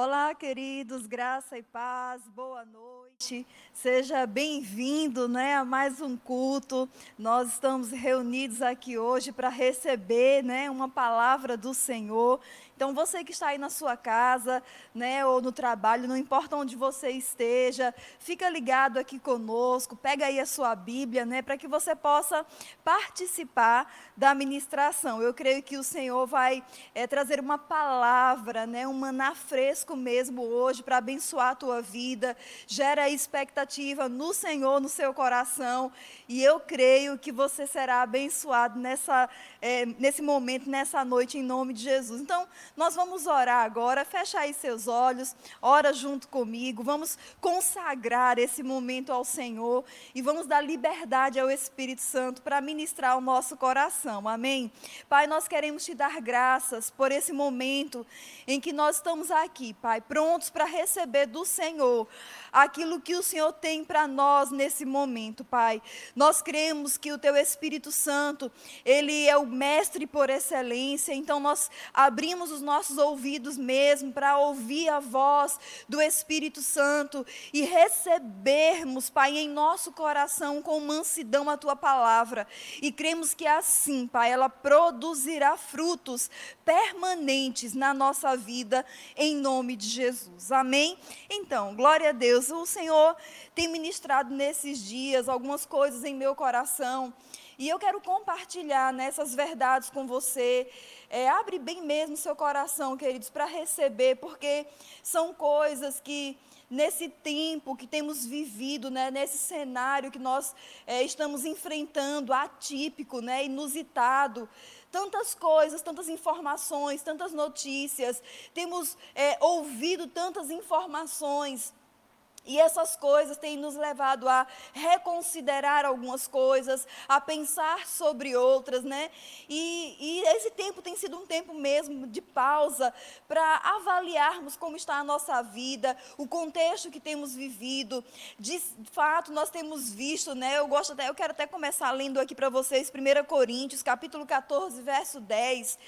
Olá, queridos, graça e paz, boa noite. Seja bem-vindo né, a mais um culto. Nós estamos reunidos aqui hoje para receber né, uma palavra do Senhor. Então, você que está aí na sua casa, né, ou no trabalho, não importa onde você esteja, fica ligado aqui conosco, pega aí a sua Bíblia, né, para que você possa participar da ministração. Eu creio que o Senhor vai é, trazer uma palavra, né, um maná fresco mesmo hoje para abençoar a tua vida. Gera expectativa no Senhor, no seu coração, e eu creio que você será abençoado nessa, é, nesse momento, nessa noite, em nome de Jesus. Então, nós vamos orar agora, fecha aí seus olhos, ora junto comigo, vamos consagrar esse momento ao Senhor e vamos dar liberdade ao Espírito Santo para ministrar o nosso coração, amém? Pai, nós queremos te dar graças por esse momento em que nós estamos aqui, Pai, prontos para receber do Senhor aquilo que o Senhor tem para nós nesse momento, Pai. Nós cremos que o Teu Espírito Santo, Ele é o mestre por excelência, então nós abrimos os nossos ouvidos mesmo para ouvir a voz do Espírito Santo e recebermos, Pai, em nosso coração com mansidão a Tua palavra. E cremos que assim, Pai, ela produzirá frutos permanentes na nossa vida, em nome de Jesus. Amém? Então, glória a. Deus. O Senhor tem ministrado nesses dias algumas coisas em meu coração. E eu quero compartilhar nessas verdades com você. É, abre bem mesmo seu coração, queridos, para receber, porque são coisas que nesse tempo que temos vivido, né, nesse cenário que nós é, estamos enfrentando, atípico, né, inusitado, tantas coisas, tantas informações, tantas notícias, temos é, ouvido tantas informações e essas coisas têm nos levado a reconsiderar algumas coisas, a pensar sobre outras, né? E, e esse tempo tem sido um tempo mesmo de pausa para avaliarmos como está a nossa vida, o contexto que temos vivido. De fato, nós temos visto, né? Eu gosto até, eu quero até começar lendo aqui para vocês 1 Coríntios, capítulo 14, verso 10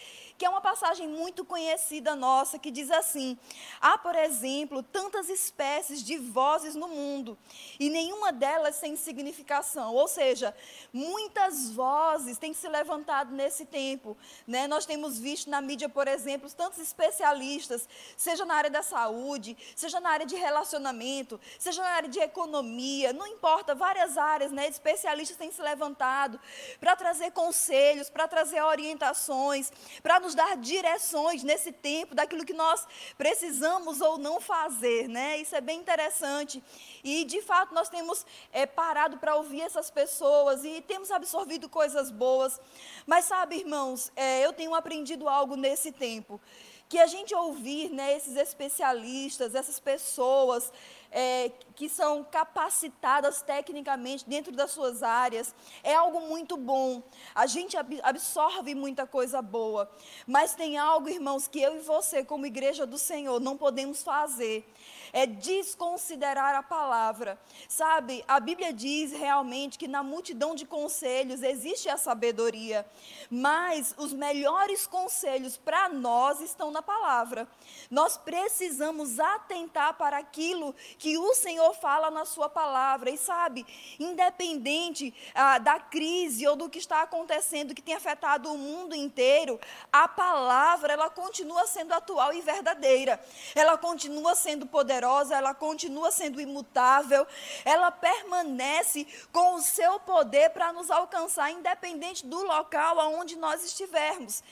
que é uma passagem muito conhecida nossa, que diz assim: há, por exemplo, tantas espécies de vozes no mundo, e nenhuma delas sem significação. Ou seja, muitas vozes têm se levantado nesse tempo. Né? Nós temos visto na mídia, por exemplo, tantos especialistas, seja na área da saúde, seja na área de relacionamento, seja na área de economia, não importa, várias áreas, né? especialistas têm se levantado para trazer conselhos, para trazer orientações, para nos nos dar direções nesse tempo daquilo que nós precisamos ou não fazer, né? Isso é bem interessante. E de fato nós temos é, parado para ouvir essas pessoas e temos absorvido coisas boas. Mas sabe, irmãos, é, eu tenho aprendido algo nesse tempo que a gente ouvir né, esses especialistas, essas pessoas é, que são capacitadas tecnicamente dentro das suas áreas, é algo muito bom. A gente absorve muita coisa boa. Mas tem algo, irmãos, que eu e você, como igreja do Senhor, não podemos fazer é desconsiderar a palavra. Sabe, a Bíblia diz realmente que na multidão de conselhos existe a sabedoria, mas os melhores conselhos para nós estão na palavra. Nós precisamos atentar para aquilo que o Senhor fala na Sua palavra. E sabe, independente ah, da crise ou do que está acontecendo, que tem afetado o mundo inteiro, a palavra ela continua sendo atual e verdadeira. Ela continua sendo poderosa ela continua sendo imutável, ela permanece com o seu poder para nos alcançar, independente do local aonde nós estivermos.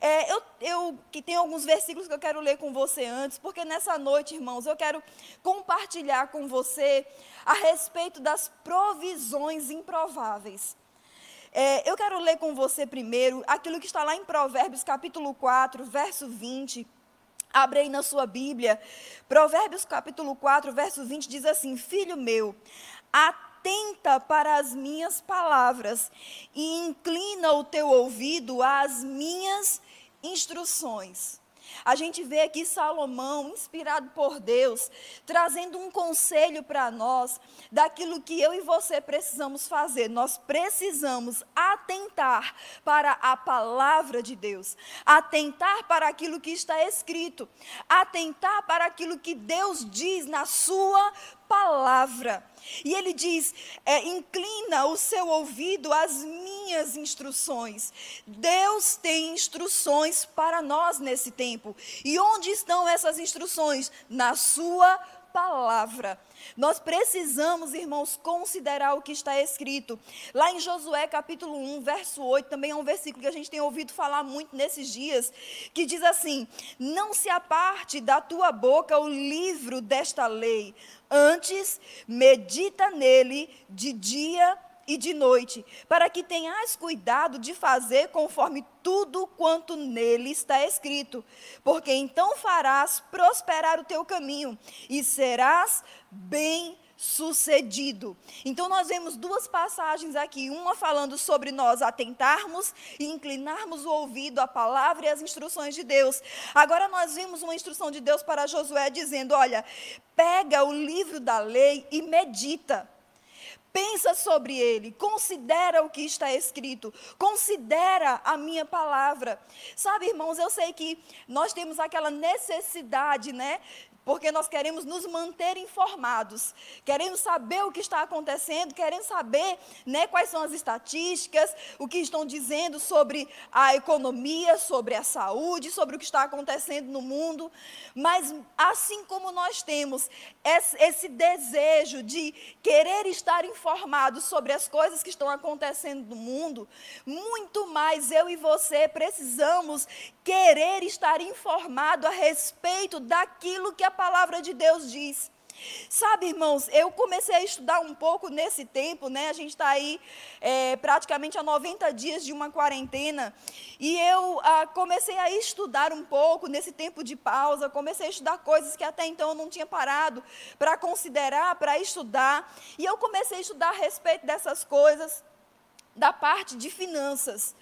É, eu, eu que tenho alguns versículos que eu quero ler com você antes, porque nessa noite, irmãos, eu quero compartilhar com você a respeito das provisões improváveis. É, eu quero ler com você primeiro aquilo que está lá em Provérbios capítulo 4, verso 20 Abre aí na sua Bíblia. Provérbios capítulo 4, verso 20 diz assim: Filho meu, atenta para as minhas palavras e inclina o teu ouvido às minhas instruções. A gente vê aqui Salomão, inspirado por Deus, trazendo um conselho para nós daquilo que eu e você precisamos fazer. Nós precisamos atentar para a palavra de Deus, atentar para aquilo que está escrito, atentar para aquilo que Deus diz na sua palavra. E ele diz: é, inclina o seu ouvido às minhas instruções. Deus tem instruções para nós nesse tempo. E onde estão essas instruções? Na sua palavra. Nós precisamos, irmãos, considerar o que está escrito. Lá em Josué capítulo 1, verso 8, também é um versículo que a gente tem ouvido falar muito nesses dias, que diz assim: Não se aparte da tua boca o livro desta lei, Antes, medita nele de dia e de noite, para que tenhas cuidado de fazer conforme tudo quanto nele está escrito, porque então farás prosperar o teu caminho e serás bem sucedido. Então nós vemos duas passagens aqui, uma falando sobre nós atentarmos e inclinarmos o ouvido à palavra e às instruções de Deus. Agora nós vimos uma instrução de Deus para Josué dizendo: "Olha, pega o livro da lei e medita. Pensa sobre ele, considera o que está escrito, considera a minha palavra. Sabe, irmãos, eu sei que nós temos aquela necessidade, né, porque nós queremos nos manter informados, queremos saber o que está acontecendo, queremos saber né, quais são as estatísticas, o que estão dizendo sobre a economia, sobre a saúde, sobre o que está acontecendo no mundo. Mas assim como nós temos esse, desejo de querer estar informados sobre as coisas que estão acontecendo no mundo, muito mais eu e você precisamos querer estar informado a respeito daquilo que a palavra de Deus diz. Sabe, irmãos, eu comecei a estudar um pouco nesse tempo, né? A gente está aí é, praticamente há 90 dias de uma quarentena. E eu ah, comecei a estudar um pouco nesse tempo de pausa, comecei a estudar coisas que até então eu não tinha parado para considerar, para estudar. E eu comecei a estudar a respeito dessas coisas, da parte de finanças.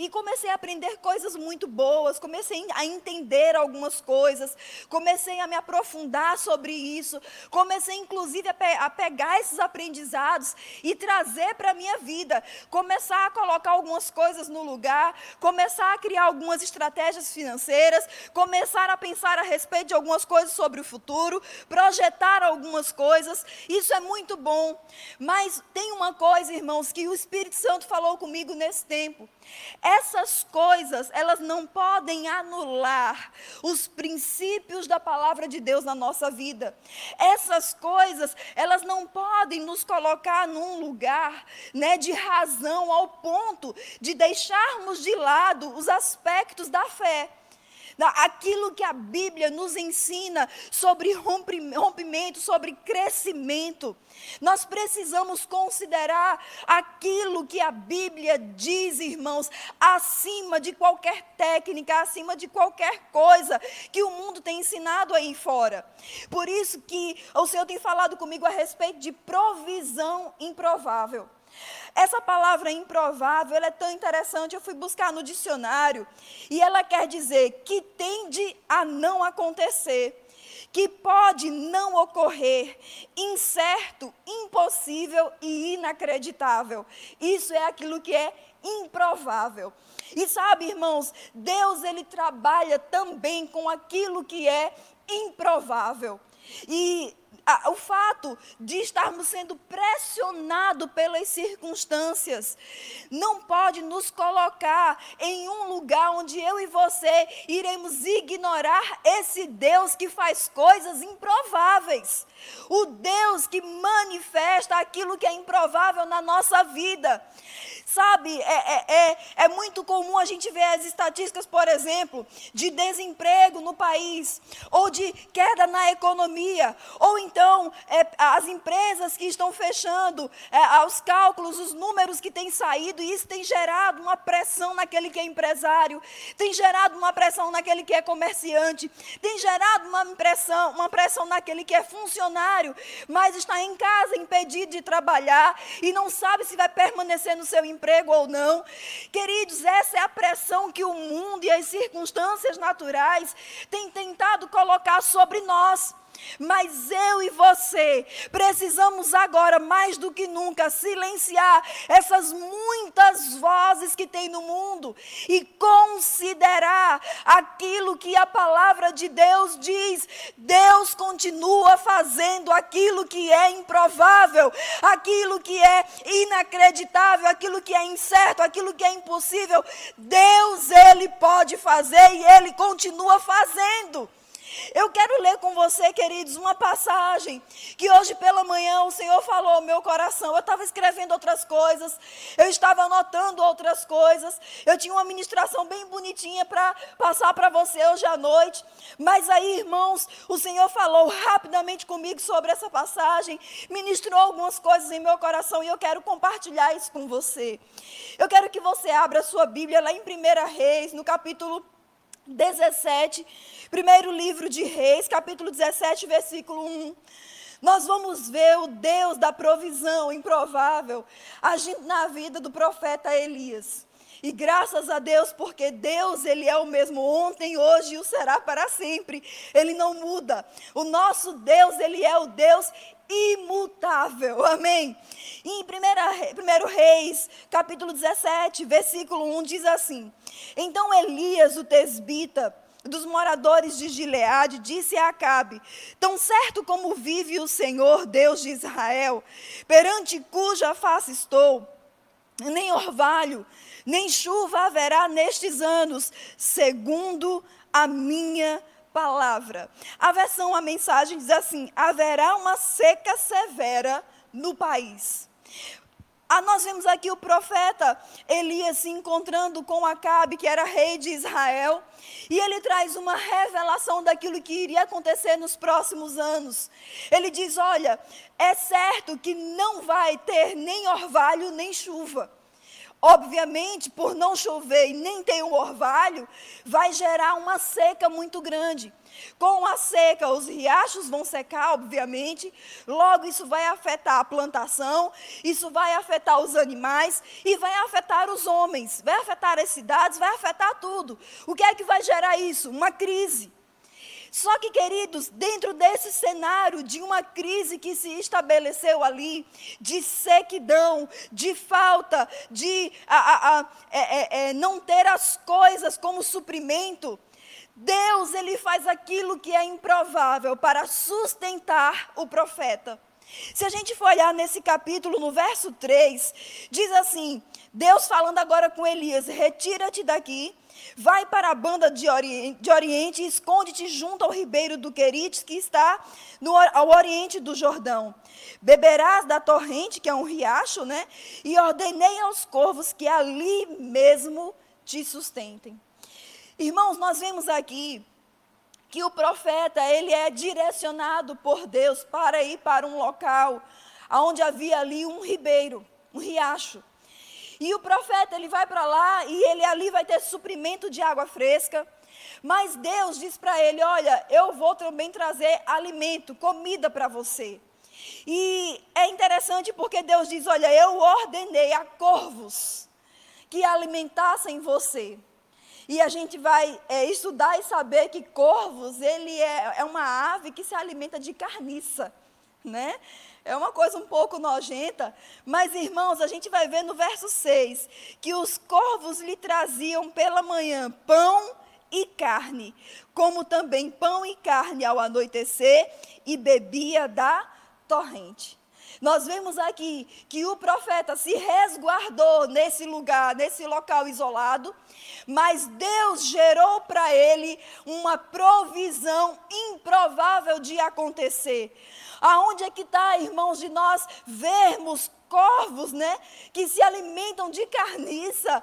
E comecei a aprender coisas muito boas, comecei a entender algumas coisas, comecei a me aprofundar sobre isso, comecei inclusive a, pe a pegar esses aprendizados e trazer para a minha vida, começar a colocar algumas coisas no lugar, começar a criar algumas estratégias financeiras, começar a pensar a respeito de algumas coisas sobre o futuro, projetar algumas coisas. Isso é muito bom. Mas tem uma coisa, irmãos, que o Espírito Santo falou comigo nesse tempo. Essas coisas, elas não podem anular os princípios da palavra de Deus na nossa vida. Essas coisas, elas não podem nos colocar num lugar, né, de razão ao ponto de deixarmos de lado os aspectos da fé aquilo que a Bíblia nos ensina sobre rompimento, sobre crescimento. Nós precisamos considerar aquilo que a Bíblia diz, irmãos, acima de qualquer técnica, acima de qualquer coisa que o mundo tem ensinado aí fora. Por isso que o Senhor tem falado comigo a respeito de provisão improvável. Essa palavra improvável é tão interessante, eu fui buscar no dicionário, e ela quer dizer que tende a não acontecer, que pode não ocorrer, incerto, impossível e inacreditável. Isso é aquilo que é improvável. E sabe, irmãos, Deus ele trabalha também com aquilo que é improvável. E o fato de estarmos sendo pressionados pelas circunstâncias não pode nos colocar em um lugar onde eu e você iremos ignorar esse Deus que faz coisas improváveis. O Deus que manifesta aquilo que é improvável na nossa vida. Sabe, é, é, é, é, muito comum a gente ver as estatísticas, por exemplo, de desemprego no país, ou de queda na economia, ou então é, as empresas que estão fechando, é, os cálculos, os números que têm saído, e isso tem gerado uma pressão naquele que é empresário, tem gerado uma pressão naquele que é comerciante, tem gerado uma pressão, uma pressão naquele que é funcionário, mas está em casa impedido de trabalhar e não sabe se vai permanecer no seu emprego ou não. Queridos, essa é a pressão que o mundo e as circunstâncias naturais têm tentado colocar sobre nós. Mas eu e você precisamos agora, mais do que nunca, silenciar essas muitas vozes que tem no mundo e considerar aquilo que a palavra de Deus diz. Deus continua fazendo aquilo que é improvável, aquilo que é inacreditável, aquilo que é incerto, aquilo que é impossível. Deus, Ele pode fazer e Ele continua fazendo. Eu quero ler com você, queridos, uma passagem que hoje pela manhã o Senhor falou ao meu coração. Eu estava escrevendo outras coisas, eu estava anotando outras coisas. Eu tinha uma ministração bem bonitinha para passar para você hoje à noite. Mas aí, irmãos, o Senhor falou rapidamente comigo sobre essa passagem, ministrou algumas coisas em meu coração e eu quero compartilhar isso com você. Eu quero que você abra a sua Bíblia lá em 1 Reis, no capítulo 17, primeiro livro de Reis, capítulo 17, versículo 1. Nós vamos ver o Deus da provisão improvável agindo na vida do profeta Elias. E graças a Deus, porque Deus, Ele é o mesmo ontem, hoje e o será para sempre. Ele não muda. O nosso Deus, Ele é o Deus imutável. Amém? em 1 Reis, capítulo 17, versículo 1, diz assim: Então Elias, o tesbita, dos moradores de Gileade, disse a Acabe: Tão certo como vive o Senhor, Deus de Israel, perante cuja face estou, nem orvalho, nem chuva haverá nestes anos, segundo a minha. A versão, a mensagem diz assim: haverá uma seca severa no país. Ah, nós vemos aqui o profeta Elias se encontrando com Acabe, que era rei de Israel, e ele traz uma revelação daquilo que iria acontecer nos próximos anos. Ele diz: Olha, é certo que não vai ter nem orvalho nem chuva. Obviamente, por não chover e nem ter um orvalho, vai gerar uma seca muito grande. Com a seca, os riachos vão secar, obviamente, logo isso vai afetar a plantação, isso vai afetar os animais e vai afetar os homens, vai afetar as cidades, vai afetar tudo. O que é que vai gerar isso? Uma crise. Só que, queridos, dentro desse cenário de uma crise que se estabeleceu ali, de sequidão, de falta, de a, a, a, é, é, é, não ter as coisas como suprimento, Deus ele faz aquilo que é improvável para sustentar o profeta. Se a gente for olhar nesse capítulo, no verso 3, diz assim: Deus falando agora com Elias: Retira-te daqui, Vai para a banda de Oriente, de oriente e esconde-te junto ao ribeiro do Querites, que está no, ao oriente do Jordão. Beberás da torrente, que é um riacho, né? E ordenei aos corvos que ali mesmo te sustentem. Irmãos, nós vemos aqui que o profeta, ele é direcionado por Deus para ir para um local onde havia ali um ribeiro, um riacho. E o profeta, ele vai para lá e ele ali vai ter suprimento de água fresca. Mas Deus diz para ele: Olha, eu vou também trazer alimento, comida para você. E é interessante porque Deus diz: Olha, eu ordenei a corvos que alimentassem você. E a gente vai é, estudar e saber que corvos, ele é, é uma ave que se alimenta de carniça, né? É uma coisa um pouco nojenta, mas irmãos, a gente vai ver no verso 6 que os corvos lhe traziam pela manhã pão e carne, como também pão e carne ao anoitecer, e bebia da torrente. Nós vemos aqui que o profeta se resguardou nesse lugar, nesse local isolado, mas Deus gerou para ele uma provisão improvável de acontecer. Aonde é que está, irmãos, de nós vermos corvos, né, que se alimentam de carniça,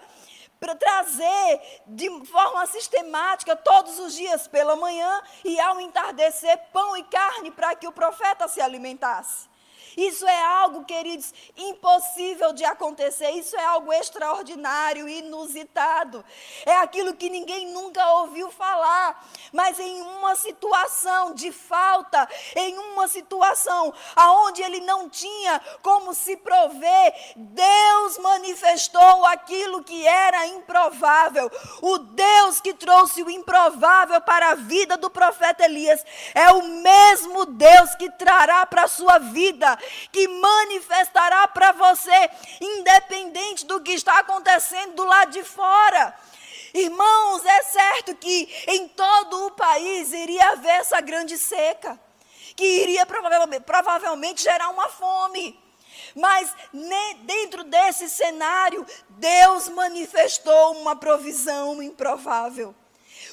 para trazer de forma sistemática todos os dias pela manhã e ao entardecer pão e carne para que o profeta se alimentasse. Isso é algo, queridos, impossível de acontecer. Isso é algo extraordinário, inusitado. É aquilo que ninguém nunca ouviu falar. Mas em uma situação de falta, em uma situação aonde ele não tinha como se prover, Deus manifestou aquilo que era improvável. O Deus que trouxe o improvável para a vida do profeta Elias é o mesmo Deus que trará para a sua vida, que manifestará para você, independente do que está acontecendo do lado de fora. Irmãos, é certo que em todo o país iria haver essa grande seca, que iria provavelmente, provavelmente gerar uma fome. Mas dentro desse cenário, Deus manifestou uma provisão improvável.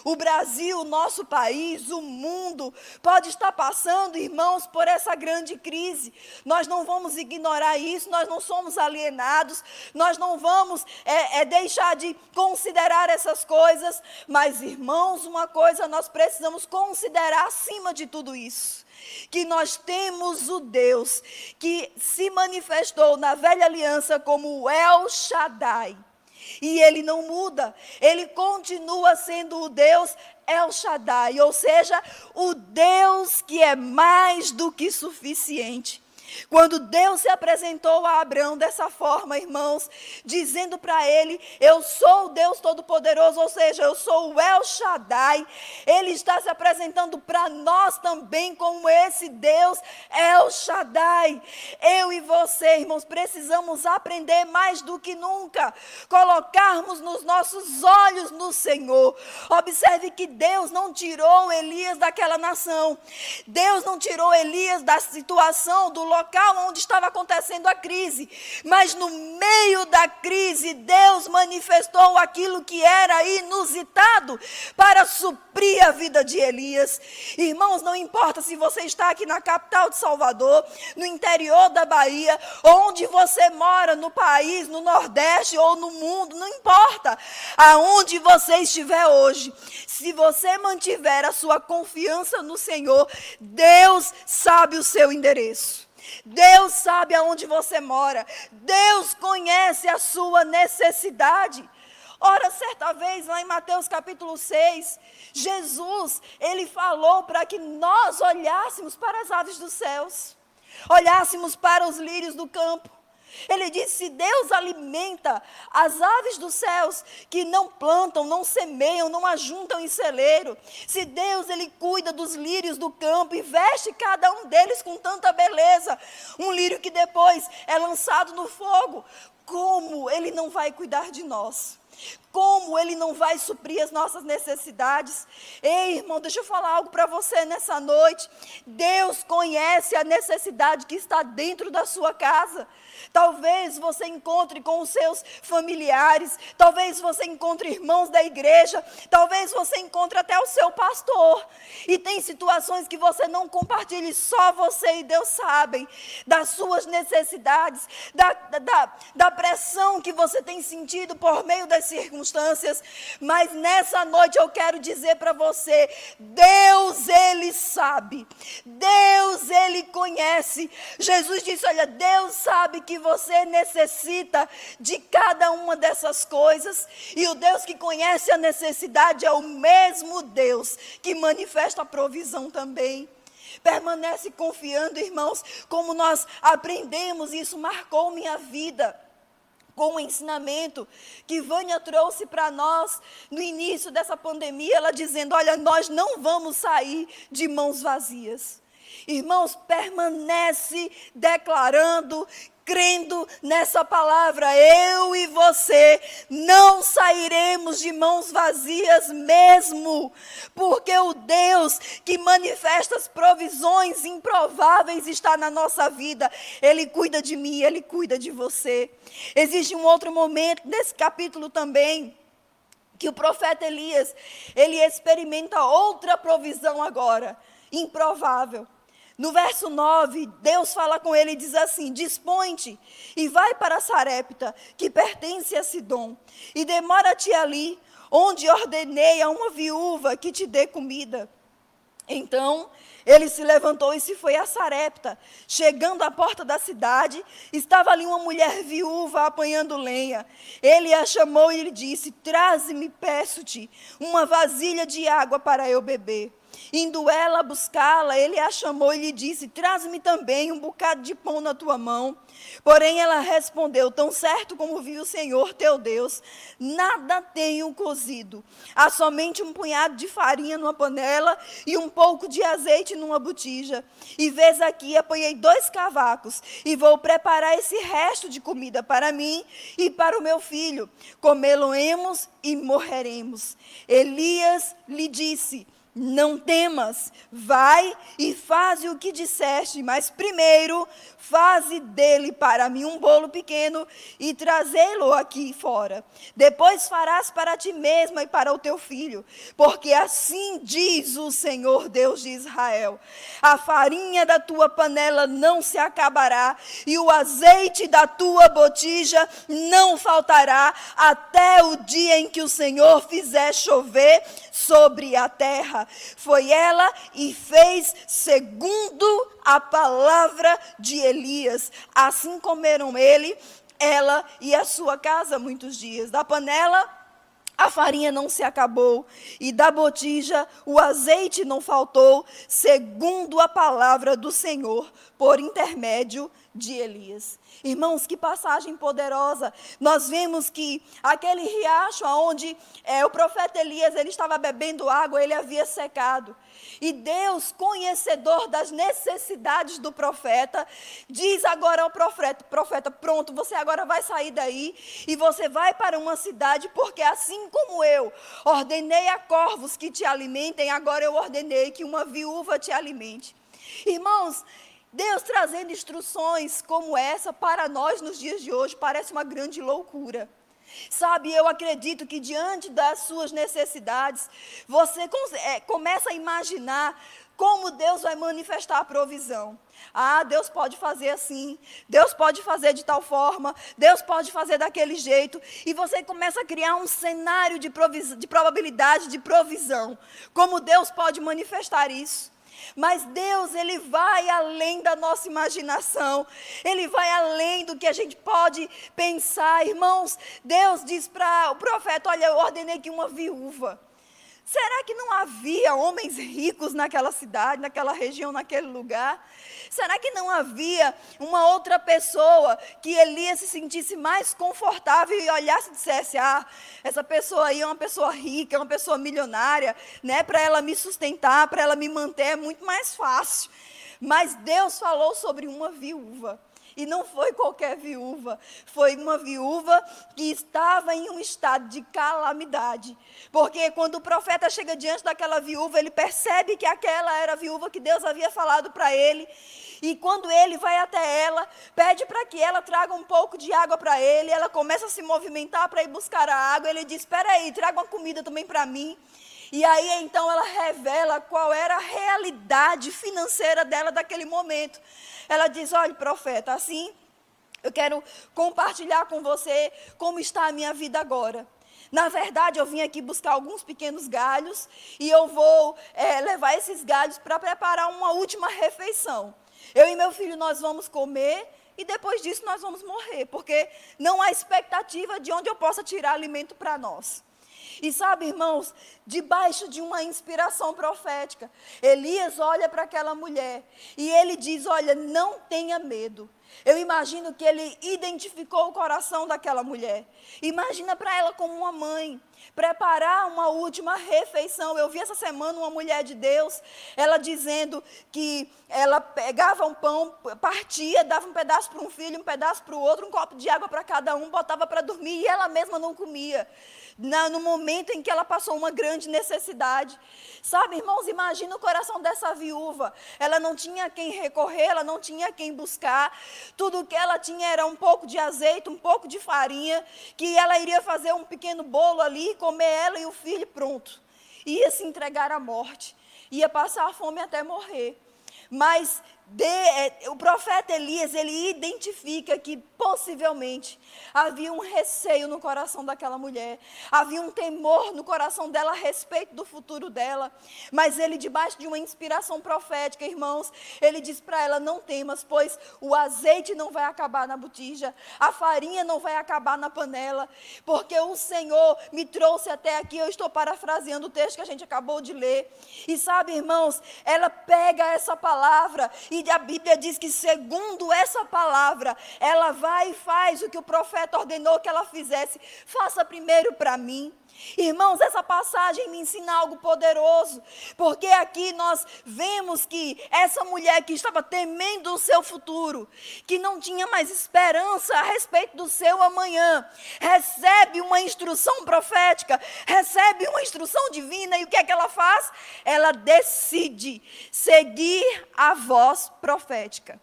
O Brasil, o nosso país, o mundo pode estar passando, irmãos, por essa grande crise. Nós não vamos ignorar isso, nós não somos alienados, nós não vamos é, é, deixar de considerar essas coisas. Mas, irmãos, uma coisa nós precisamos considerar acima de tudo isso que nós temos o Deus que se manifestou na velha aliança como El Shaddai. E ele não muda, ele continua sendo o Deus El Shaddai, ou seja, o Deus que é mais do que suficiente. Quando Deus se apresentou a Abraão dessa forma, irmãos, dizendo para ele: Eu sou o Deus Todo-Poderoso, ou seja, eu sou o El Shaddai, ele está se apresentando para nós também como esse Deus El Shaddai. Eu e você, irmãos, precisamos aprender mais do que nunca, colocarmos nos nossos olhos no Senhor. Observe que Deus não tirou Elias daquela nação, Deus não tirou Elias da situação, do local local onde estava acontecendo a crise. Mas no meio da crise, Deus manifestou aquilo que era inusitado para suprir a vida de Elias. Irmãos, não importa se você está aqui na capital de Salvador, no interior da Bahia, onde você mora, no país, no Nordeste ou no mundo, não importa aonde você estiver hoje. Se você mantiver a sua confiança no Senhor, Deus sabe o seu endereço. Deus sabe aonde você mora. Deus conhece a sua necessidade. Ora, certa vez, lá em Mateus capítulo 6, Jesus, ele falou para que nós olhássemos para as aves dos céus, olhássemos para os lírios do campo, ele disse: se Deus alimenta as aves dos céus, que não plantam, não semeiam, não ajuntam em celeiro, se Deus ele cuida dos lírios do campo e veste cada um deles com tanta beleza, um lírio que depois é lançado no fogo, como ele não vai cuidar de nós? Como Ele não vai suprir as nossas necessidades? Ei, irmão, deixa eu falar algo para você nessa noite. Deus conhece a necessidade que está dentro da sua casa. Talvez você encontre com os seus familiares, talvez você encontre irmãos da igreja, talvez você encontre até o seu pastor. E tem situações que você não compartilha, só você e Deus sabem das suas necessidades, da, da, da pressão que você tem sentido por meio das circunstâncias. Mas nessa noite eu quero dizer para você: Deus, Ele sabe, Deus, Ele conhece. Jesus disse: Olha, Deus sabe que você necessita de cada uma dessas coisas. E o Deus que conhece a necessidade é o mesmo Deus que manifesta a provisão também. Permanece confiando, irmãos, como nós aprendemos, isso marcou minha vida com o ensinamento que Vânia trouxe para nós no início dessa pandemia, ela dizendo: Olha, nós não vamos sair de mãos vazias. Irmãos, permanece declarando crendo nessa palavra, eu e você não sairemos de mãos vazias mesmo, porque o Deus que manifesta as provisões improváveis está na nossa vida. Ele cuida de mim, ele cuida de você. Existe um outro momento nesse capítulo também que o profeta Elias, ele experimenta outra provisão agora, improvável. No verso 9, Deus fala com ele e diz assim: Dispõe-te e vai para Sarepta, que pertence a Sidom, e demora-te ali, onde ordenei a uma viúva que te dê comida. Então ele se levantou e se foi a Sarepta. Chegando à porta da cidade, estava ali uma mulher viúva apanhando lenha. Ele a chamou e lhe disse: Traze-me, peço-te, uma vasilha de água para eu beber. Indo ela buscá-la, ele a chamou e lhe disse: Traz-me também um bocado de pão na tua mão. Porém ela respondeu: Tão certo como viu o Senhor teu Deus, nada tenho cozido. Há somente um punhado de farinha numa panela e um pouco de azeite numa botija. E vês aqui, apanhei dois cavacos e vou preparar esse resto de comida para mim e para o meu filho. Comê-lo-emos e morreremos. Elias lhe disse: não temas, vai e faze o que disseste, mas primeiro faze dele para mim um bolo pequeno e trazê-lo aqui fora. Depois farás para ti mesma e para o teu filho, porque assim diz o Senhor Deus de Israel: a farinha da tua panela não se acabará e o azeite da tua botija não faltará até o dia em que o Senhor fizer chover sobre a terra. Foi ela e fez segundo a palavra de Elias. Assim comeram ele, ela e a sua casa muitos dias. Da panela a farinha não se acabou, e da botija o azeite não faltou, segundo a palavra do Senhor, por intermédio Elias. Irmãos, que passagem poderosa. Nós vemos que aquele riacho onde é, o profeta Elias ele estava bebendo água, ele havia secado. E Deus, conhecedor das necessidades do profeta, diz agora ao profeta, profeta, pronto, você agora vai sair daí e você vai para uma cidade, porque assim como eu ordenei a corvos que te alimentem, agora eu ordenei que uma viúva te alimente. Irmãos, Deus trazendo instruções como essa para nós nos dias de hoje parece uma grande loucura. Sabe, eu acredito que diante das suas necessidades, você é, começa a imaginar como Deus vai manifestar a provisão. Ah, Deus pode fazer assim, Deus pode fazer de tal forma, Deus pode fazer daquele jeito, e você começa a criar um cenário de, de probabilidade de provisão. Como Deus pode manifestar isso? Mas Deus, Ele vai além da nossa imaginação, Ele vai além do que a gente pode pensar. Irmãos, Deus diz para o profeta: Olha, eu ordenei que uma viúva. Será que não havia homens ricos naquela cidade, naquela região, naquele lugar? Será que não havia uma outra pessoa que Elias se sentisse mais confortável e olhasse e dissesse: Ah, essa pessoa aí é uma pessoa rica, é uma pessoa milionária, né? Para ela me sustentar, para ela me manter é muito mais fácil. Mas Deus falou sobre uma viúva. E não foi qualquer viúva, foi uma viúva que estava em um estado de calamidade. Porque quando o profeta chega diante daquela viúva, ele percebe que aquela era a viúva que Deus havia falado para ele. E quando ele vai até ela, pede para que ela traga um pouco de água para ele, ela começa a se movimentar para ir buscar a água. Ele diz: Espera aí, traga uma comida também para mim. E aí então ela revela qual era a realidade financeira dela daquele momento. Ela diz: Olha, profeta, assim, eu quero compartilhar com você como está a minha vida agora. Na verdade, eu vim aqui buscar alguns pequenos galhos e eu vou é, levar esses galhos para preparar uma última refeição. Eu e meu filho, nós vamos comer e depois disso nós vamos morrer, porque não há expectativa de onde eu possa tirar alimento para nós. E sabe, irmãos, debaixo de uma inspiração profética, Elias olha para aquela mulher e ele diz: Olha, não tenha medo. Eu imagino que ele identificou o coração daquela mulher. Imagina para ela como uma mãe, preparar uma última refeição. Eu vi essa semana uma mulher de Deus, ela dizendo que ela pegava um pão, partia, dava um pedaço para um filho, um pedaço para o outro, um copo de água para cada um, botava para dormir e ela mesma não comia na, no momento em que ela passou uma grande necessidade. Sabe, irmãos, imagina o coração dessa viúva. Ela não tinha quem recorrer, ela não tinha quem buscar. Tudo que ela tinha era um pouco de azeite, um pouco de farinha, que ela iria fazer um pequeno bolo ali, comer ela e o filho pronto. Ia se entregar à morte, ia passar a fome até morrer. Mas de, é, o profeta Elias, ele identifica que possivelmente havia um receio no coração daquela mulher, havia um temor no coração dela a respeito do futuro dela, mas ele, debaixo de uma inspiração profética, irmãos, ele diz para ela: não temas, pois o azeite não vai acabar na botija, a farinha não vai acabar na panela, porque o Senhor me trouxe até aqui. Eu estou parafraseando o texto que a gente acabou de ler, e sabe, irmãos, ela pega essa palavra e a Bíblia diz que, segundo essa palavra, ela vai e faz o que o profeta ordenou que ela fizesse. Faça primeiro para mim. Irmãos, essa passagem me ensina algo poderoso, porque aqui nós vemos que essa mulher que estava temendo o seu futuro, que não tinha mais esperança a respeito do seu amanhã, recebe uma instrução profética, recebe uma instrução divina, e o que é que ela faz? Ela decide seguir a voz profética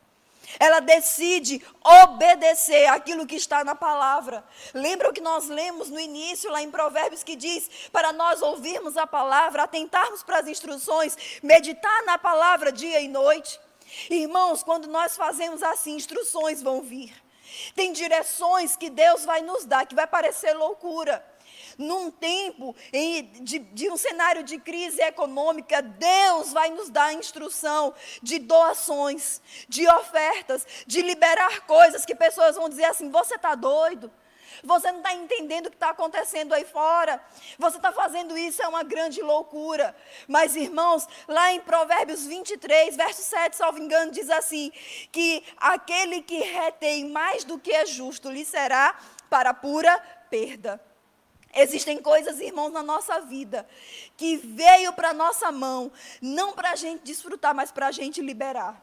ela decide obedecer aquilo que está na palavra. Lembra o que nós lemos no início, lá em Provérbios, que diz: para nós ouvirmos a palavra, atentarmos para as instruções, meditar na palavra dia e noite. Irmãos, quando nós fazemos assim, instruções vão vir. Tem direções que Deus vai nos dar, que vai parecer loucura num tempo de, de, um cenário de crise econômica, Deus vai nos dar instrução de doações, de ofertas, de liberar coisas que pessoas vão dizer assim: você está doido? Você não está entendendo o que está acontecendo aí fora. Você está fazendo isso, é uma grande loucura. Mas, irmãos, lá em Provérbios 23, verso 7, salvo engano, diz assim: que aquele que retém mais do que é justo lhe será para pura perda. Existem coisas, irmãos, na nossa vida que veio para a nossa mão, não para a gente desfrutar, mas para a gente liberar.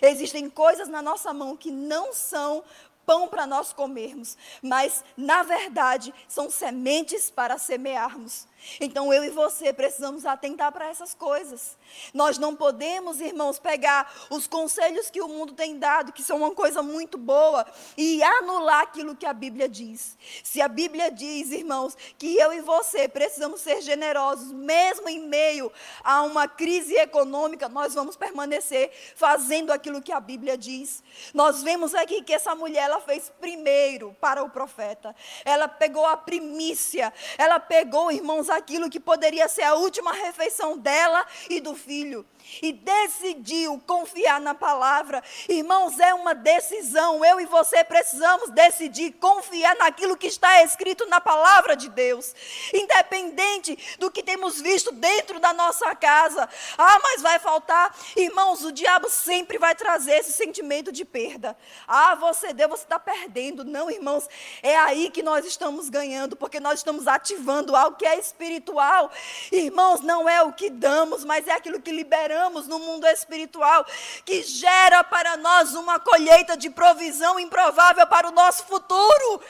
Existem coisas na nossa mão que não são pão para nós comermos, mas, na verdade, são sementes para semearmos. Então eu e você precisamos atentar para essas coisas. Nós não podemos, irmãos, pegar os conselhos que o mundo tem dado, que são uma coisa muito boa, e anular aquilo que a Bíblia diz. Se a Bíblia diz, irmãos, que eu e você precisamos ser generosos, mesmo em meio a uma crise econômica, nós vamos permanecer fazendo aquilo que a Bíblia diz. Nós vemos aqui que essa mulher ela fez primeiro para o profeta. Ela pegou a primícia, ela pegou, irmãos, aquilo que poderia ser a última refeição dela e do filho e decidiu confiar na palavra. Irmãos, é uma decisão. Eu e você precisamos decidir confiar naquilo que está escrito na palavra de Deus, independente do que temos visto dentro da nossa casa. Ah, mas vai faltar. Irmãos, o diabo sempre vai trazer esse sentimento de perda. Ah, você deu, você está perdendo. Não, irmãos, é aí que nós estamos ganhando, porque nós estamos ativando algo que é espiritual. Irmãos, não é o que damos, mas é aquilo que liberamos no mundo espiritual, que gera para nós uma colheita de provisão improvável para o nosso futuro.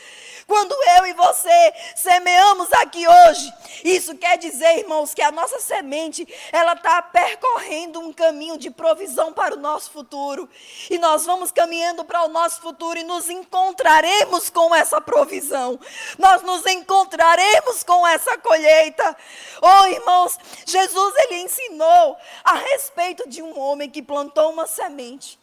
Quando eu e você semeamos aqui hoje, isso quer dizer, irmãos, que a nossa semente, ela está percorrendo um caminho de provisão para o nosso futuro. E nós vamos caminhando para o nosso futuro e nos encontraremos com essa provisão. Nós nos encontraremos com essa colheita. Oh, irmãos, Jesus ele ensinou a respeito de um homem que plantou uma semente,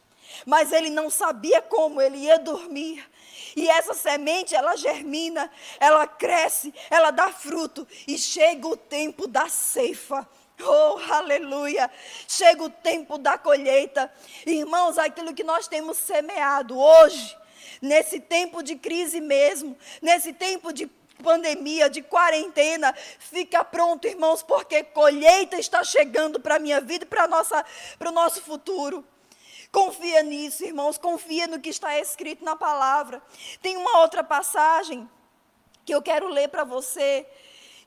mas ele não sabia como ele ia dormir. E essa semente, ela germina, ela cresce, ela dá fruto. E chega o tempo da ceifa. Oh, aleluia! Chega o tempo da colheita. Irmãos, aquilo que nós temos semeado hoje, nesse tempo de crise mesmo, nesse tempo de pandemia, de quarentena, fica pronto, irmãos, porque colheita está chegando para a minha vida e para o nosso futuro. Confia nisso, irmãos, confia no que está escrito na palavra. Tem uma outra passagem que eu quero ler para você,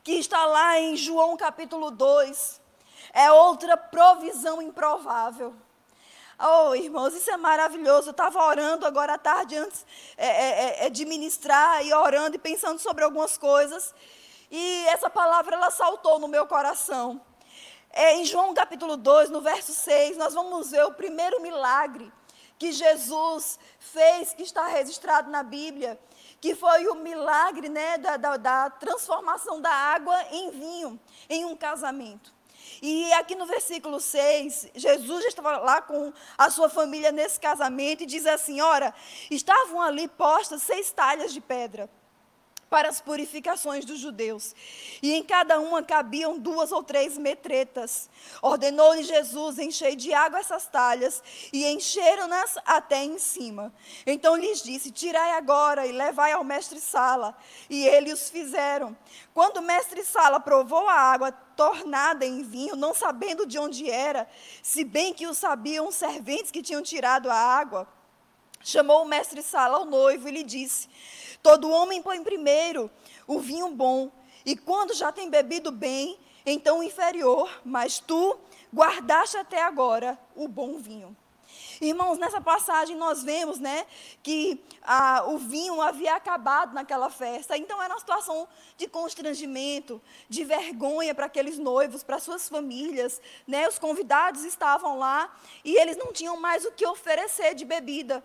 que está lá em João capítulo 2. É outra provisão improvável. Oh, irmãos, isso é maravilhoso. Eu estava orando agora à tarde, antes é, é, é, é, de ministrar, e orando e pensando sobre algumas coisas. E essa palavra, ela saltou no meu coração. É, em João capítulo 2, no verso 6, nós vamos ver o primeiro milagre que Jesus fez, que está registrado na Bíblia, que foi o milagre né, da, da, da transformação da água em vinho, em um casamento. E aqui no versículo 6, Jesus já estava lá com a sua família nesse casamento e diz assim: Ora, estavam ali postas seis talhas de pedra para as purificações dos judeus. E em cada uma cabiam duas ou três metretas. Ordenou-lhe Jesus encher de água essas talhas e encheram-nas até em cima. Então lhes disse: Tirai agora e levai ao mestre Sala. E eles os fizeram. Quando o mestre Sala provou a água tornada em vinho, não sabendo de onde era, se bem que o sabiam os serventes que tinham tirado a água, chamou o mestre Sala ao noivo e lhe disse: Todo homem põe primeiro o vinho bom, e quando já tem bebido bem, então o inferior, mas tu guardaste até agora o bom vinho. Irmãos, nessa passagem nós vemos, né, que ah, o vinho havia acabado naquela festa. Então era uma situação de constrangimento, de vergonha para aqueles noivos, para suas famílias, né? Os convidados estavam lá e eles não tinham mais o que oferecer de bebida.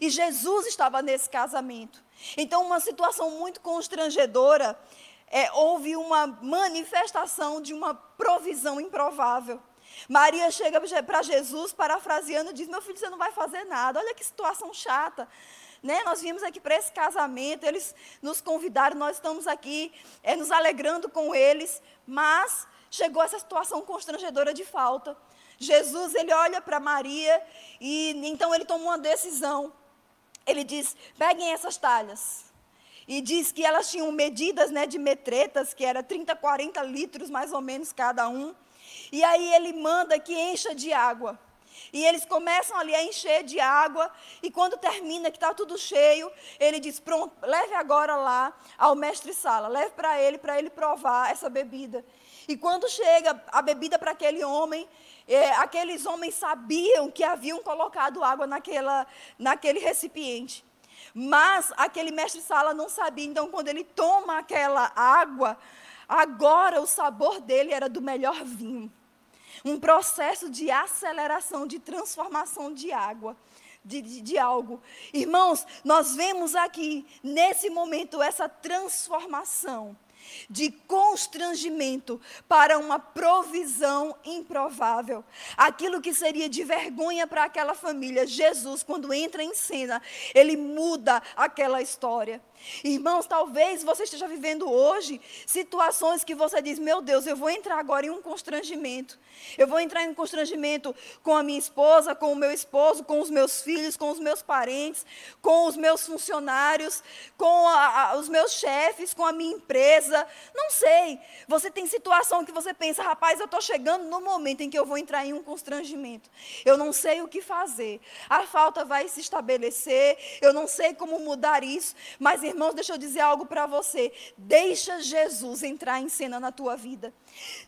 E Jesus estava nesse casamento. Então, uma situação muito constrangedora, é, houve uma manifestação de uma provisão improvável. Maria chega para Jesus, parafraseando, diz: Meu filho, você não vai fazer nada. Olha que situação chata. Né? Nós viemos aqui para esse casamento, eles nos convidaram, nós estamos aqui é, nos alegrando com eles, mas chegou essa situação constrangedora de falta. Jesus, ele olha para Maria e então ele toma uma decisão ele diz: peguem essas talhas. E diz que elas tinham medidas né, de metretas, que era 30, 40 litros mais ou menos cada um. E aí ele manda que encha de água. E eles começam ali a encher de água, e quando termina, que está tudo cheio, ele diz: Pronto, leve agora lá ao mestre Sala, leve para ele, para ele provar essa bebida. E quando chega a bebida para aquele homem, é, aqueles homens sabiam que haviam colocado água naquela, naquele recipiente. Mas aquele mestre-sala não sabia. Então, quando ele toma aquela água, agora o sabor dele era do melhor vinho. Um processo de aceleração, de transformação de água. De, de, de, algo. Irmãos, nós vemos aqui, nesse momento, essa transformação de constrangimento para uma provisão improvável. Aquilo que seria de vergonha para aquela família, Jesus, quando entra em cena, ele muda aquela história. Irmãos, talvez você esteja vivendo hoje situações que você diz: Meu Deus, eu vou entrar agora em um constrangimento. Eu vou entrar em um constrangimento com a minha esposa, com o meu esposo, com os meus filhos, com os meus parentes, com os meus funcionários, com a, a, os meus chefes, com a minha empresa. Não sei. Você tem situação que você pensa: Rapaz, eu estou chegando no momento em que eu vou entrar em um constrangimento. Eu não sei o que fazer. A falta vai se estabelecer. Eu não sei como mudar isso. Mas, irmãos, deixa eu dizer algo para você. Deixa Jesus entrar em cena na tua vida.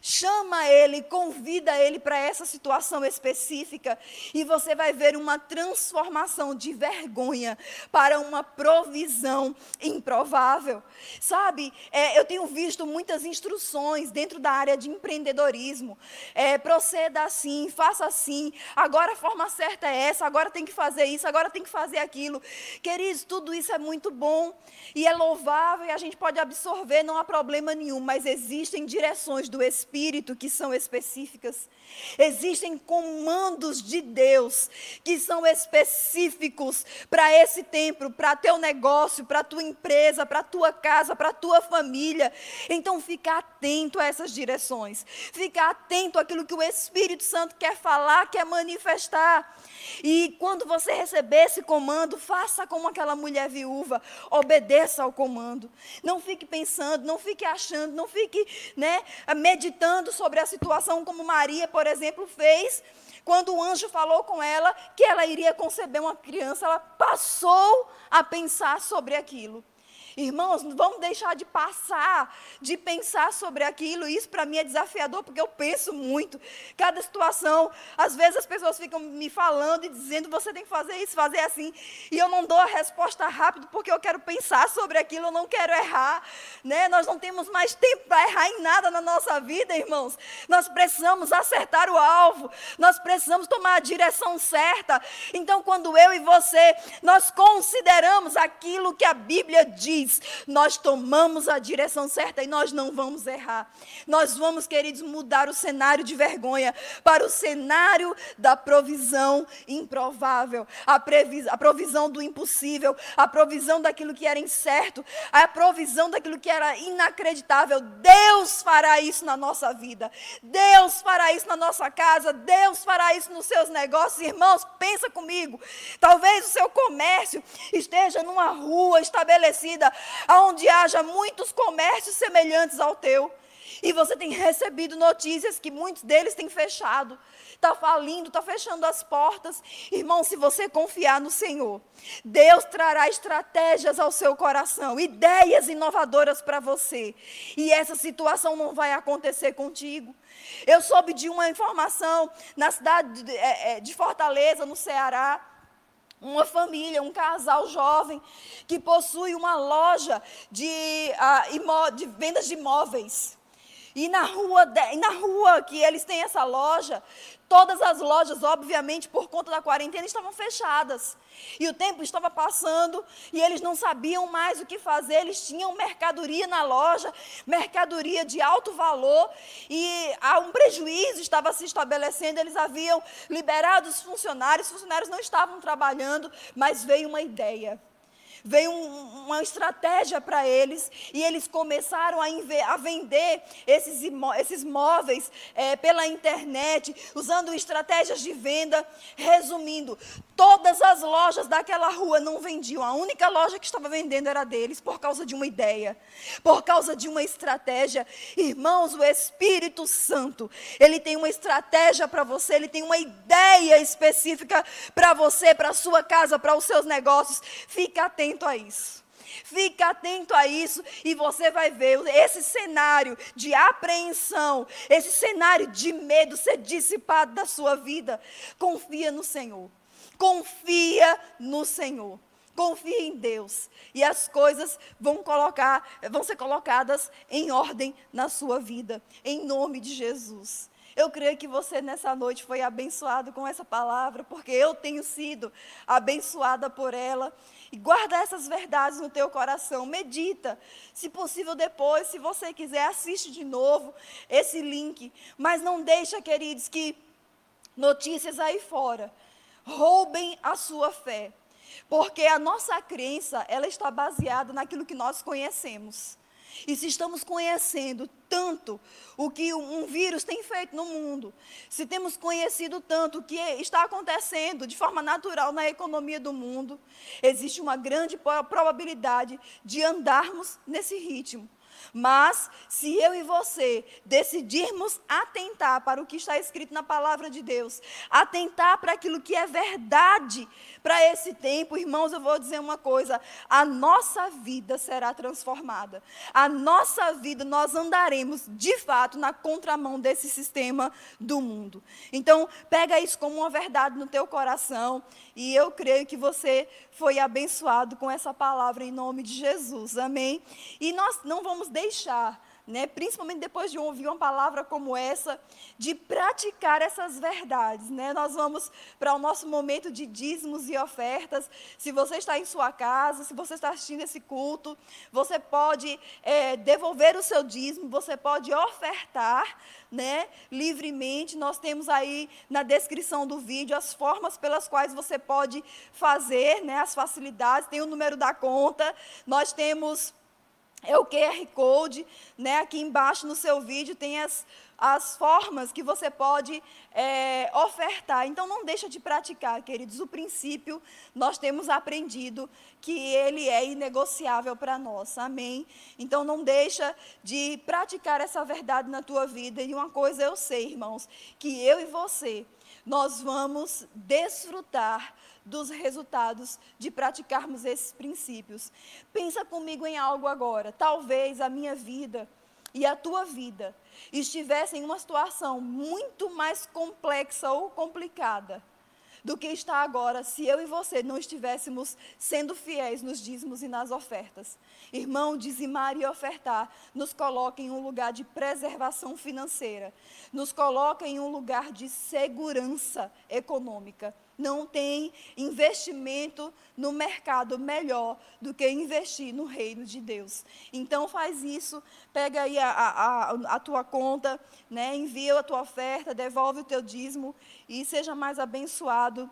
Chama ele, convida ele para essa situação específica e você vai ver uma transformação de vergonha para uma provisão improvável. Sabe, é, eu tenho visto muitas instruções dentro da área de empreendedorismo. É, proceda assim, faça assim, agora a forma certa é essa, agora tem que fazer isso, agora tem que fazer aquilo. Queridos, tudo isso é muito bom e é louvável e a gente pode absorver, não há problema nenhum, mas existem direções do Espírito que são específicas. Existem comandos de Deus que são específicos para esse tempo, para teu negócio, para tua empresa, para tua casa, para tua família. Então fica atento a essas direções. Fica atento àquilo que o Espírito Santo quer falar, quer manifestar. E quando você receber esse comando, faça como aquela mulher viúva, obedeça ao comando. Não fique pensando, não fique achando, não fique, né, meditando sobre a situação como Maria, por exemplo, fez quando o anjo falou com ela que ela iria conceber uma criança, ela passou a pensar sobre aquilo. Irmãos, vamos deixar de passar, de pensar sobre aquilo. Isso para mim é desafiador, porque eu penso muito. Cada situação, às vezes as pessoas ficam me falando e dizendo: você tem que fazer isso, fazer assim. E eu não dou a resposta rápido, porque eu quero pensar sobre aquilo, eu não quero errar. Né? Nós não temos mais tempo para errar em nada na nossa vida, irmãos. Nós precisamos acertar o alvo, nós precisamos tomar a direção certa. Então, quando eu e você, nós consideramos aquilo que a Bíblia diz, nós tomamos a direção certa e nós não vamos errar. Nós vamos, queridos, mudar o cenário de vergonha para o cenário da provisão improvável, a, a provisão do impossível, a provisão daquilo que era incerto, a provisão daquilo que era inacreditável. Deus fará isso na nossa vida. Deus fará isso na nossa casa. Deus fará isso nos seus negócios. Irmãos, pensa comigo. Talvez o seu comércio esteja numa rua estabelecida onde haja muitos comércios semelhantes ao teu. E você tem recebido notícias que muitos deles têm fechado está falindo, está fechando as portas. Irmão, se você confiar no Senhor, Deus trará estratégias ao seu coração, ideias inovadoras para você. E essa situação não vai acontecer contigo. Eu soube de uma informação na cidade de, é, é, Fortaleza, no Ceará uma família, um casal jovem que possui uma loja de, uh, de vendas de imóveis. E na rua, de, na rua que eles têm essa loja, todas as lojas, obviamente, por conta da quarentena, estavam fechadas. E o tempo estava passando e eles não sabiam mais o que fazer. Eles tinham mercadoria na loja, mercadoria de alto valor, e um prejuízo estava se estabelecendo. Eles haviam liberado os funcionários, os funcionários não estavam trabalhando, mas veio uma ideia veio um, uma estratégia para eles e eles começaram a, a vender esses, esses móveis é, pela internet, usando estratégias de venda. Resumindo, todas as lojas daquela rua não vendiam, a única loja que estava vendendo era deles, por causa de uma ideia, por causa de uma estratégia. Irmãos, o Espírito Santo, ele tem uma estratégia para você, ele tem uma ideia específica para você, para a sua casa, para os seus negócios. Fica atento atento a isso. Fica atento a isso e você vai ver esse cenário de apreensão, esse cenário de medo ser dissipado da sua vida. Confia no Senhor. Confia no Senhor. Confia em Deus e as coisas vão colocar, vão ser colocadas em ordem na sua vida, em nome de Jesus. Eu creio que você nessa noite foi abençoado com essa palavra, porque eu tenho sido abençoada por ela. E guarda essas verdades no teu coração, medita. Se possível depois, se você quiser, assiste de novo esse link, mas não deixa, queridos, que notícias aí fora roubem a sua fé. Porque a nossa crença, ela está baseada naquilo que nós conhecemos. E se estamos conhecendo tanto o que um vírus tem feito no mundo, se temos conhecido tanto o que está acontecendo de forma natural na economia do mundo, existe uma grande probabilidade de andarmos nesse ritmo. Mas, se eu e você decidirmos atentar para o que está escrito na palavra de Deus, atentar para aquilo que é verdade para esse tempo, irmãos, eu vou dizer uma coisa: a nossa vida será transformada. A nossa vida, nós andaremos de fato na contramão desse sistema do mundo. Então, pega isso como uma verdade no teu coração e eu creio que você foi abençoado com essa palavra em nome de Jesus. Amém. E nós não vamos deixar né, principalmente depois de ouvir uma palavra como essa, de praticar essas verdades. Né? Nós vamos para o nosso momento de dízimos e ofertas. Se você está em sua casa, se você está assistindo esse culto, você pode é, devolver o seu dízimo, você pode ofertar né, livremente. Nós temos aí na descrição do vídeo as formas pelas quais você pode fazer, né, as facilidades, tem o número da conta, nós temos é o QR Code, né? Aqui embaixo no seu vídeo tem as, as formas que você pode é, ofertar. Então não deixa de praticar, queridos. O princípio nós temos aprendido que ele é inegociável para nós. Amém. Então não deixa de praticar essa verdade na tua vida. E uma coisa eu sei, irmãos, que eu e você nós vamos desfrutar dos resultados de praticarmos esses princípios. Pensa comigo em algo agora. Talvez a minha vida e a tua vida estivessem em uma situação muito mais complexa ou complicada do que está agora se eu e você não estivéssemos sendo fiéis nos dízimos e nas ofertas. Irmão, dizimar e ofertar nos coloca em um lugar de preservação financeira, nos coloca em um lugar de segurança econômica. Não tem investimento no mercado melhor do que investir no reino de Deus. Então faz isso, pega aí a, a, a, tua conta, né, envia a tua oferta, devolve o teu dízimo e seja mais abençoado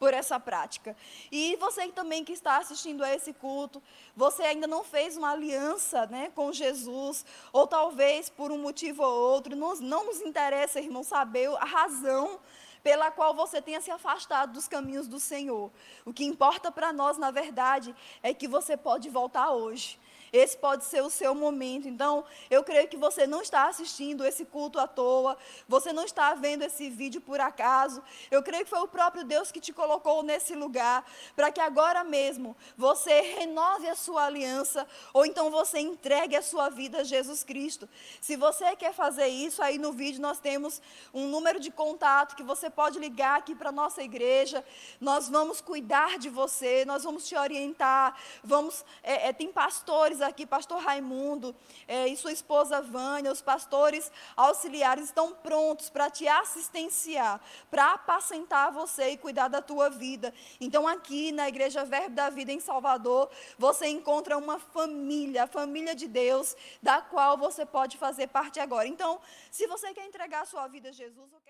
por essa prática. E você também que está assistindo a esse culto, você ainda não fez uma aliança né, com Jesus, ou talvez por um motivo ou outro, não, não nos interessa, irmão, saber a razão pela qual você tenha se afastado dos caminhos do Senhor. O que importa para nós, na verdade, é que você pode voltar hoje. Esse pode ser o seu momento. Então, eu creio que você não está assistindo esse culto à toa, você não está vendo esse vídeo por acaso. Eu creio que foi o próprio Deus que te colocou nesse lugar, para que agora mesmo você renove a sua aliança, ou então você entregue a sua vida a Jesus Cristo. Se você quer fazer isso, aí no vídeo nós temos um número de contato que você pode ligar aqui para a nossa igreja. Nós vamos cuidar de você, nós vamos te orientar. Vamos, é, é, tem pastores aqui, pastor Raimundo é, e sua esposa Vânia, os pastores auxiliares estão prontos para te assistenciar, para apacentar você e cuidar da tua vida. Então, aqui na Igreja Verbo da Vida em Salvador, você encontra uma família, a família de Deus, da qual você pode fazer parte agora. Então, se você quer entregar a sua vida a Jesus, eu quero...